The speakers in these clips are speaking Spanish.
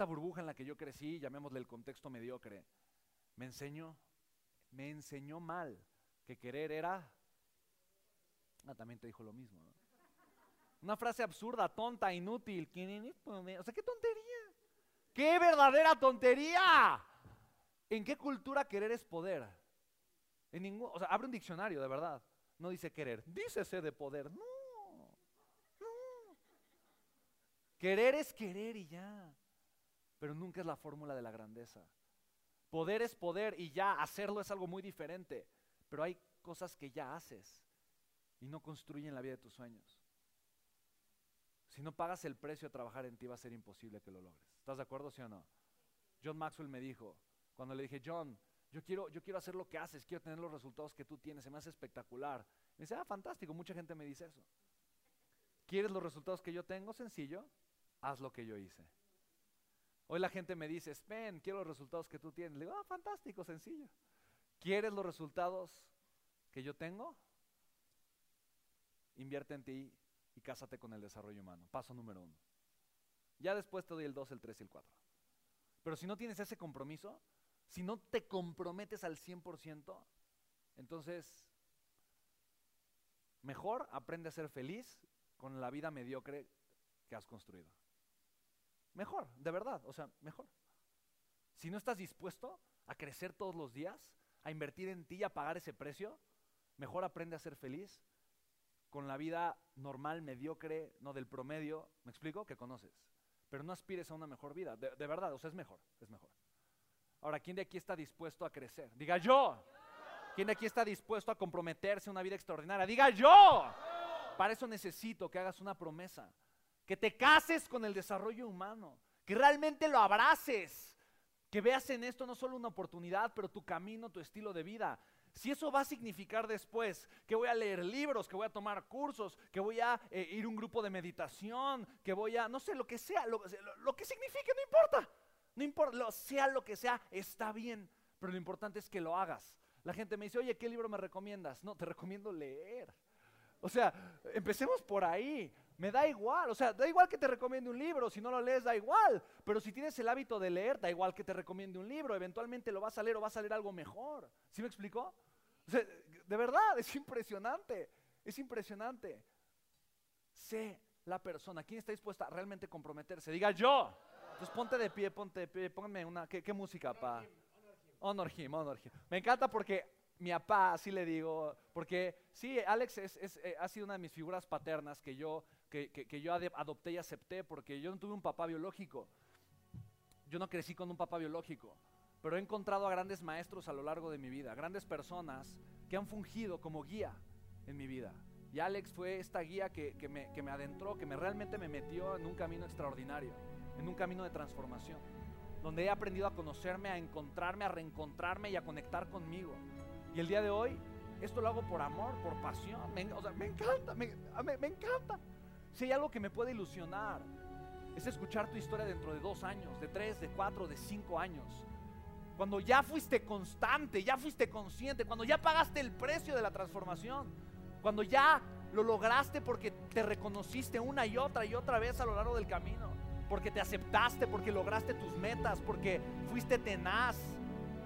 esta burbuja en la que yo crecí, llamémosle el contexto mediocre, me enseñó, me enseñó mal que querer era... Ah, también te dijo lo mismo. Una frase absurda, tonta, inútil. O sea, qué tontería. ¡Qué verdadera tontería! ¿En qué cultura querer es poder? En ningún, o sea, abre un diccionario, de verdad. No dice querer, dícese de poder. No, no. Querer es querer y ya. Pero nunca es la fórmula de la grandeza. Poder es poder y ya hacerlo es algo muy diferente. Pero hay cosas que ya haces y no construyen la vida de tus sueños. Si no pagas el precio de trabajar en ti, va a ser imposible que lo logres. ¿Estás de acuerdo, sí o no? John Maxwell me dijo, cuando le dije, John, yo quiero, yo quiero hacer lo que haces, quiero tener los resultados que tú tienes, se me hace espectacular. Me dice, ah, fantástico, mucha gente me dice eso. ¿Quieres los resultados que yo tengo? Sencillo, haz lo que yo hice. Hoy la gente me dice, Spen, quiero los resultados que tú tienes. Le digo, ah, fantástico, sencillo. ¿Quieres los resultados que yo tengo? Invierte en ti y cásate con el desarrollo humano. Paso número uno. Ya después te doy el 2, el 3 y el 4. Pero si no tienes ese compromiso, si no te comprometes al 100%, entonces mejor aprende a ser feliz con la vida mediocre que has construido. Mejor, de verdad, o sea, mejor. Si no estás dispuesto a crecer todos los días, a invertir en ti y a pagar ese precio, mejor aprende a ser feliz con la vida normal, mediocre, no del promedio, ¿me explico? Que conoces. Pero no aspires a una mejor vida, de, verdad, o sea, es mejor, es mejor. Ahora, ¿quién de aquí está dispuesto a crecer? Diga yo. ¿Quién de aquí está dispuesto a comprometerse a una vida extraordinaria? Diga yo. Para eso necesito que hagas una promesa, que te cases con el desarrollo humano, que realmente lo abraces, que veas en esto no solo una oportunidad, pero tu camino, tu estilo de vida. Si eso va a significar después que voy a leer libros, que voy a tomar cursos, que voy a eh, ir a un grupo de meditación, que voy a, no sé, lo que sea, lo, que signifique, no importa. No importa, lo, sea lo que sea, está bien. Pero lo importante es que lo hagas. La gente me dice, oye, ¿qué libro me recomiendas? No, te recomiendo leer. O sea, empecemos por ahí. Me da igual, o sea, da igual que te recomiende un libro, si no lo lees da igual, pero si tienes el hábito de leer, da igual que te recomiende un libro, eventualmente lo vas a leer o vas a leer algo mejor. ¿Sí me explicó? de verdad, es impresionante, es impresionante. Sé la persona, ¿quién está dispuesta a realmente comprometerse? Diga yo. Entonces ponte de pie, ponte de pie, pónganme una, ¿qué, música, pa? Honor him, honor him. Me encanta porque mi papá, así le digo, porque sí, Alex es, eh, ha sido una de mis figuras paternas que yo que, yo adopté y acepté porque yo no tuve un papá biológico. Yo no crecí con un papá biológico, pero he encontrado a grandes maestros a lo largo de mi vida, grandes personas que han fungido como guía en mi vida. Y Alex fue esta guía que, me, que me adentró, que me realmente me metió en un camino extraordinario, en un camino de transformación, donde he aprendido a conocerme, a encontrarme, a reencontrarme y a conectar conmigo. Y el día de hoy, esto lo hago por amor, por pasión. Me, me encanta, me, me encanta. Si hay algo que me puede ilusionar, es escuchar tu historia dentro de dos años, de tres, de cuatro, de cinco años. Cuando ya fuiste constante, ya fuiste consciente, cuando ya pagaste el precio de la transformación, cuando ya lo lograste porque te reconociste una y otra y otra vez a lo largo del camino, porque te aceptaste, porque lograste tus metas, porque fuiste tenaz,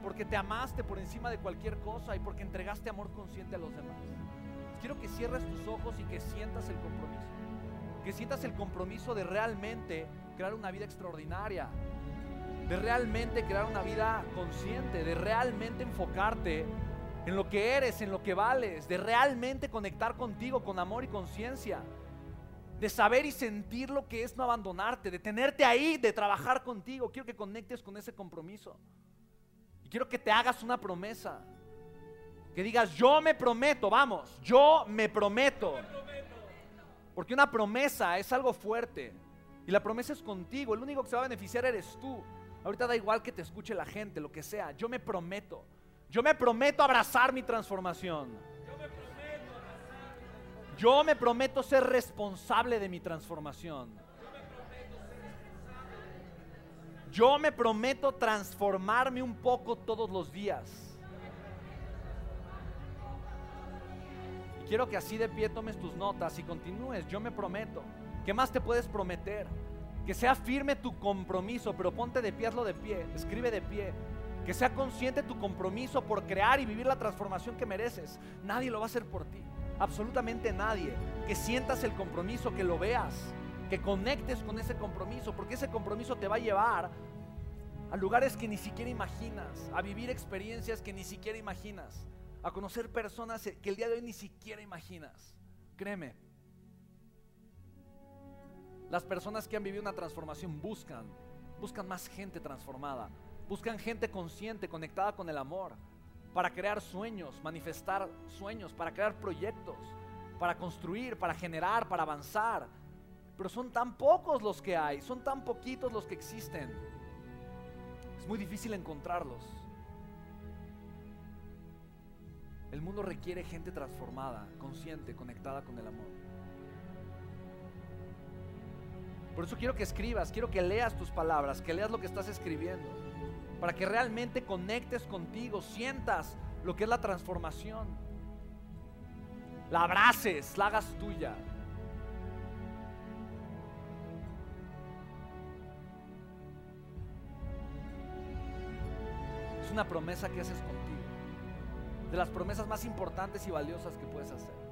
porque te amaste por encima de cualquier cosa y porque entregaste amor consciente a los demás. Quiero que cierres tus ojos y que sientas el compromiso que sientas el compromiso de realmente crear una vida extraordinaria, de realmente crear una vida consciente, de realmente enfocarte en lo que eres, en lo que vales, de realmente conectar contigo con amor y conciencia, de saber y sentir lo que es no abandonarte, de tenerte ahí, de trabajar contigo. Quiero que conectes con ese compromiso. Y quiero que te hagas una promesa. Que digas, yo me prometo, vamos, yo me prometo porque una promesa es algo fuerte. Y la promesa es contigo. El único que se va a beneficiar eres tú. Ahorita da igual que te escuche la gente, lo que sea. Yo me prometo. Yo me prometo abrazar mi transformación. Yo me prometo ser responsable de mi transformación. Yo me prometo transformarme un poco todos los días. Quiero que así de pie tomes tus notas y continúes. Yo me prometo. ¿Qué más te puedes prometer? Que sea firme tu compromiso, pero ponte de pie, hazlo de pie, escribe de pie. Que sea consciente tu compromiso por crear y vivir la transformación que mereces. Nadie lo va a hacer por ti, absolutamente nadie. Que sientas el compromiso, que lo veas, que conectes con ese compromiso, porque ese compromiso te va a llevar a lugares que ni siquiera imaginas, a vivir experiencias que ni siquiera imaginas, a conocer personas que el día de hoy ni siquiera imaginas. Créeme, las personas que han vivido una transformación buscan, buscan más gente transformada, buscan gente consciente, conectada con el amor, para crear sueños, manifestar sueños, para crear proyectos, para construir, para generar, para avanzar. Pero son tan pocos los que hay, son tan poquitos los que existen. Es muy difícil encontrarlos. El mundo requiere gente transformada, consciente, conectada con el amor. Por eso quiero que escribas, quiero que leas tus palabras, que leas lo que estás escribiendo, para que realmente conectes contigo, sientas lo que es la transformación, la abraces, la hagas tuya. Es una promesa que haces contigo, de las promesas más importantes y valiosas que puedes hacer.